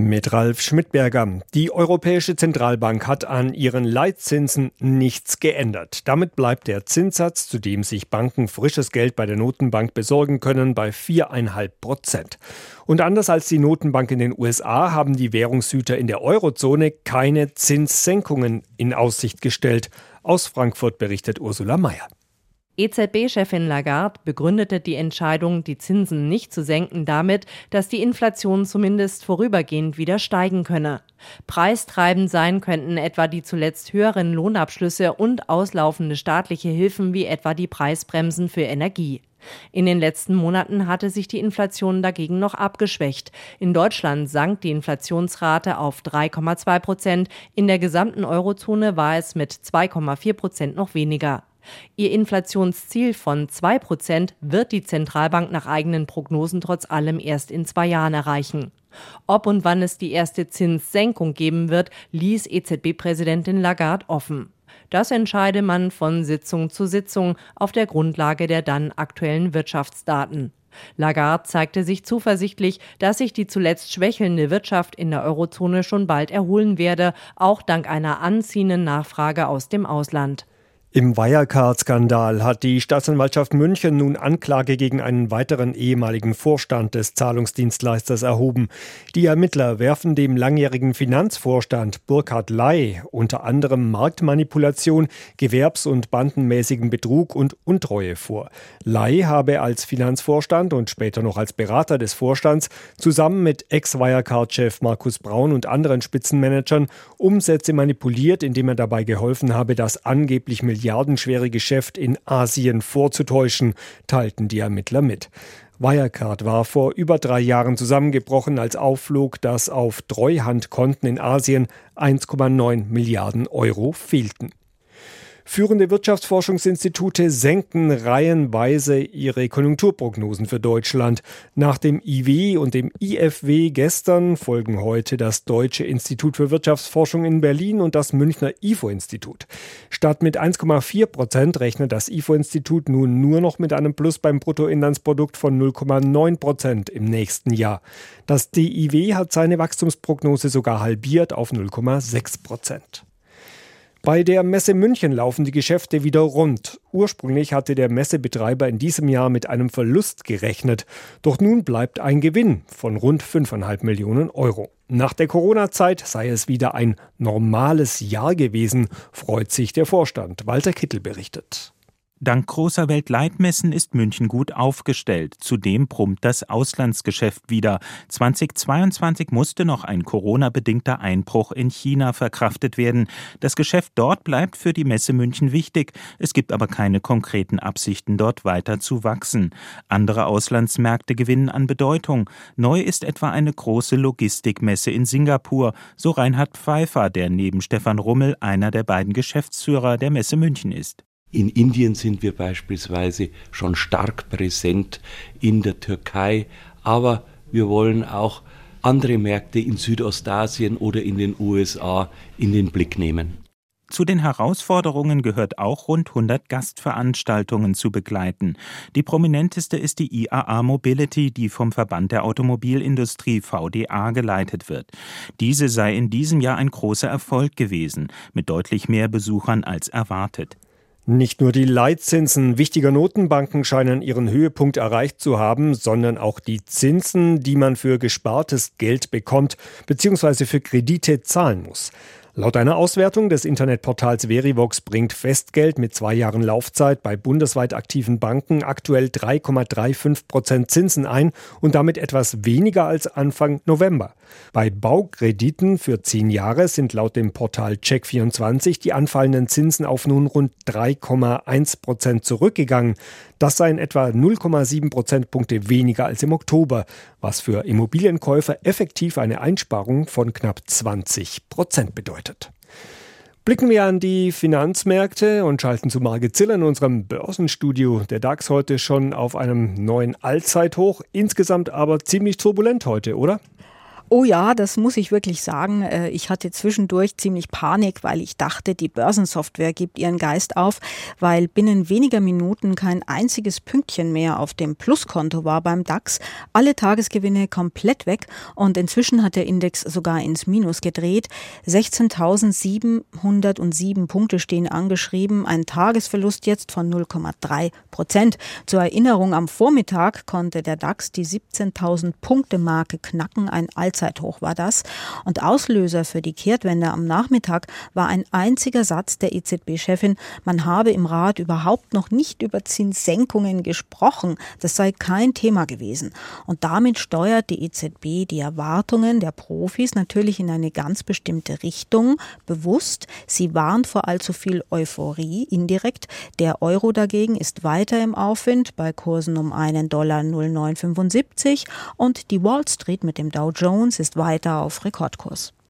Mit Ralf Schmidberger. Die Europäische Zentralbank hat an ihren Leitzinsen nichts geändert. Damit bleibt der Zinssatz, zu dem sich Banken frisches Geld bei der Notenbank besorgen können, bei 4,5 Prozent. Und anders als die Notenbank in den USA haben die Währungshüter in der Eurozone keine Zinssenkungen in Aussicht gestellt. Aus Frankfurt berichtet Ursula Mayer. EZB-Chefin Lagarde begründete die Entscheidung, die Zinsen nicht zu senken, damit, dass die Inflation zumindest vorübergehend wieder steigen könne. Preistreibend sein könnten etwa die zuletzt höheren Lohnabschlüsse und auslaufende staatliche Hilfen wie etwa die Preisbremsen für Energie. In den letzten Monaten hatte sich die Inflation dagegen noch abgeschwächt. In Deutschland sank die Inflationsrate auf 3,2 Prozent. In der gesamten Eurozone war es mit 2,4 Prozent noch weniger. Ihr Inflationsziel von 2 Prozent wird die Zentralbank nach eigenen Prognosen trotz allem erst in zwei Jahren erreichen. Ob und wann es die erste Zinssenkung geben wird, ließ EZB-Präsidentin Lagarde offen. Das entscheide man von Sitzung zu Sitzung auf der Grundlage der dann aktuellen Wirtschaftsdaten. Lagarde zeigte sich zuversichtlich, dass sich die zuletzt schwächelnde Wirtschaft in der Eurozone schon bald erholen werde, auch dank einer anziehenden Nachfrage aus dem Ausland. Im Wirecard-Skandal hat die Staatsanwaltschaft München nun Anklage gegen einen weiteren ehemaligen Vorstand des Zahlungsdienstleisters erhoben. Die Ermittler werfen dem langjährigen Finanzvorstand Burkhard Ley unter anderem Marktmanipulation, gewerbs- und bandenmäßigen Betrug und Untreue vor. Ley habe als Finanzvorstand und später noch als Berater des Vorstands zusammen mit Ex-Wirecard-Chef Markus Braun und anderen Spitzenmanagern Umsätze manipuliert, indem er dabei geholfen habe, das angeblich milliardenschwere Geschäft in Asien vorzutäuschen, teilten die Ermittler mit. Wirecard war vor über drei Jahren zusammengebrochen, als aufflog, dass auf Treuhandkonten in Asien 1,9 Milliarden Euro fehlten. Führende Wirtschaftsforschungsinstitute senken reihenweise ihre Konjunkturprognosen für Deutschland. Nach dem IW und dem IFW gestern folgen heute das Deutsche Institut für Wirtschaftsforschung in Berlin und das Münchner IFO-Institut. Statt mit 1,4 Prozent rechnet das IFO-Institut nun nur noch mit einem Plus beim Bruttoinlandsprodukt von 0,9 Prozent im nächsten Jahr. Das DIW hat seine Wachstumsprognose sogar halbiert auf 0,6 Prozent. Bei der Messe München laufen die Geschäfte wieder rund. Ursprünglich hatte der Messebetreiber in diesem Jahr mit einem Verlust gerechnet. Doch nun bleibt ein Gewinn von rund 5,5 Millionen Euro. Nach der Corona-Zeit sei es wieder ein normales Jahr gewesen, freut sich der Vorstand. Walter Kittel berichtet. Dank großer Weltleitmessen ist München gut aufgestellt. Zudem brummt das Auslandsgeschäft wieder. 2022 musste noch ein Corona-bedingter Einbruch in China verkraftet werden. Das Geschäft dort bleibt für die Messe München wichtig. Es gibt aber keine konkreten Absichten, dort weiter zu wachsen. Andere Auslandsmärkte gewinnen an Bedeutung. Neu ist etwa eine große Logistikmesse in Singapur, so Reinhard Pfeiffer, der neben Stefan Rummel einer der beiden Geschäftsführer der Messe München ist. In Indien sind wir beispielsweise schon stark präsent, in der Türkei, aber wir wollen auch andere Märkte in Südostasien oder in den USA in den Blick nehmen. Zu den Herausforderungen gehört auch rund 100 Gastveranstaltungen zu begleiten. Die prominenteste ist die IAA Mobility, die vom Verband der Automobilindustrie VDA geleitet wird. Diese sei in diesem Jahr ein großer Erfolg gewesen, mit deutlich mehr Besuchern als erwartet. Nicht nur die Leitzinsen wichtiger Notenbanken scheinen ihren Höhepunkt erreicht zu haben, sondern auch die Zinsen, die man für gespartes Geld bekommt bzw. für Kredite zahlen muss. Laut einer Auswertung des Internetportals Verivox bringt Festgeld mit zwei Jahren Laufzeit bei bundesweit aktiven Banken aktuell 3,35 Prozent Zinsen ein und damit etwas weniger als Anfang November. Bei Baukrediten für zehn Jahre sind laut dem Portal Check24 die anfallenden Zinsen auf nun rund 3,1 Prozent zurückgegangen. Das seien etwa 0,7 Prozentpunkte weniger als im Oktober, was für Immobilienkäufer effektiv eine Einsparung von knapp 20 Prozent bedeutet. Blicken wir an die Finanzmärkte und schalten zu Margit Ziller in unserem Börsenstudio. Der DAX heute schon auf einem neuen Allzeithoch, insgesamt aber ziemlich turbulent heute, oder? Oh ja, das muss ich wirklich sagen. Äh, ich hatte zwischendurch ziemlich Panik, weil ich dachte, die Börsensoftware gibt ihren Geist auf, weil binnen weniger Minuten kein einziges Pünktchen mehr auf dem Pluskonto war beim DAX. Alle Tagesgewinne komplett weg und inzwischen hat der Index sogar ins Minus gedreht. 16.707 Punkte stehen angeschrieben, ein Tagesverlust jetzt von 0,3 Prozent. Zur Erinnerung, am Vormittag konnte der DAX die 17.000 Punkte Marke knacken, ein Allzeithoch war das. Und Auslöser für die Kehrtwende am Nachmittag war ein einziger Satz der EZB-Chefin, man habe im Rat überhaupt noch nicht über Zinssenkungen gesprochen, das sei kein Thema gewesen. Und damit steuert die EZB die Erwartungen der Profis natürlich in eine ganz bestimmte Richtung, bewusst. Sie warnt vor allzu viel Euphorie indirekt. Der Euro dagegen ist weiter im Aufwind bei Kursen um einen Dollar 0,975 und die Wall Street mit dem Dow Jones ist weiter auf Rekordkurs.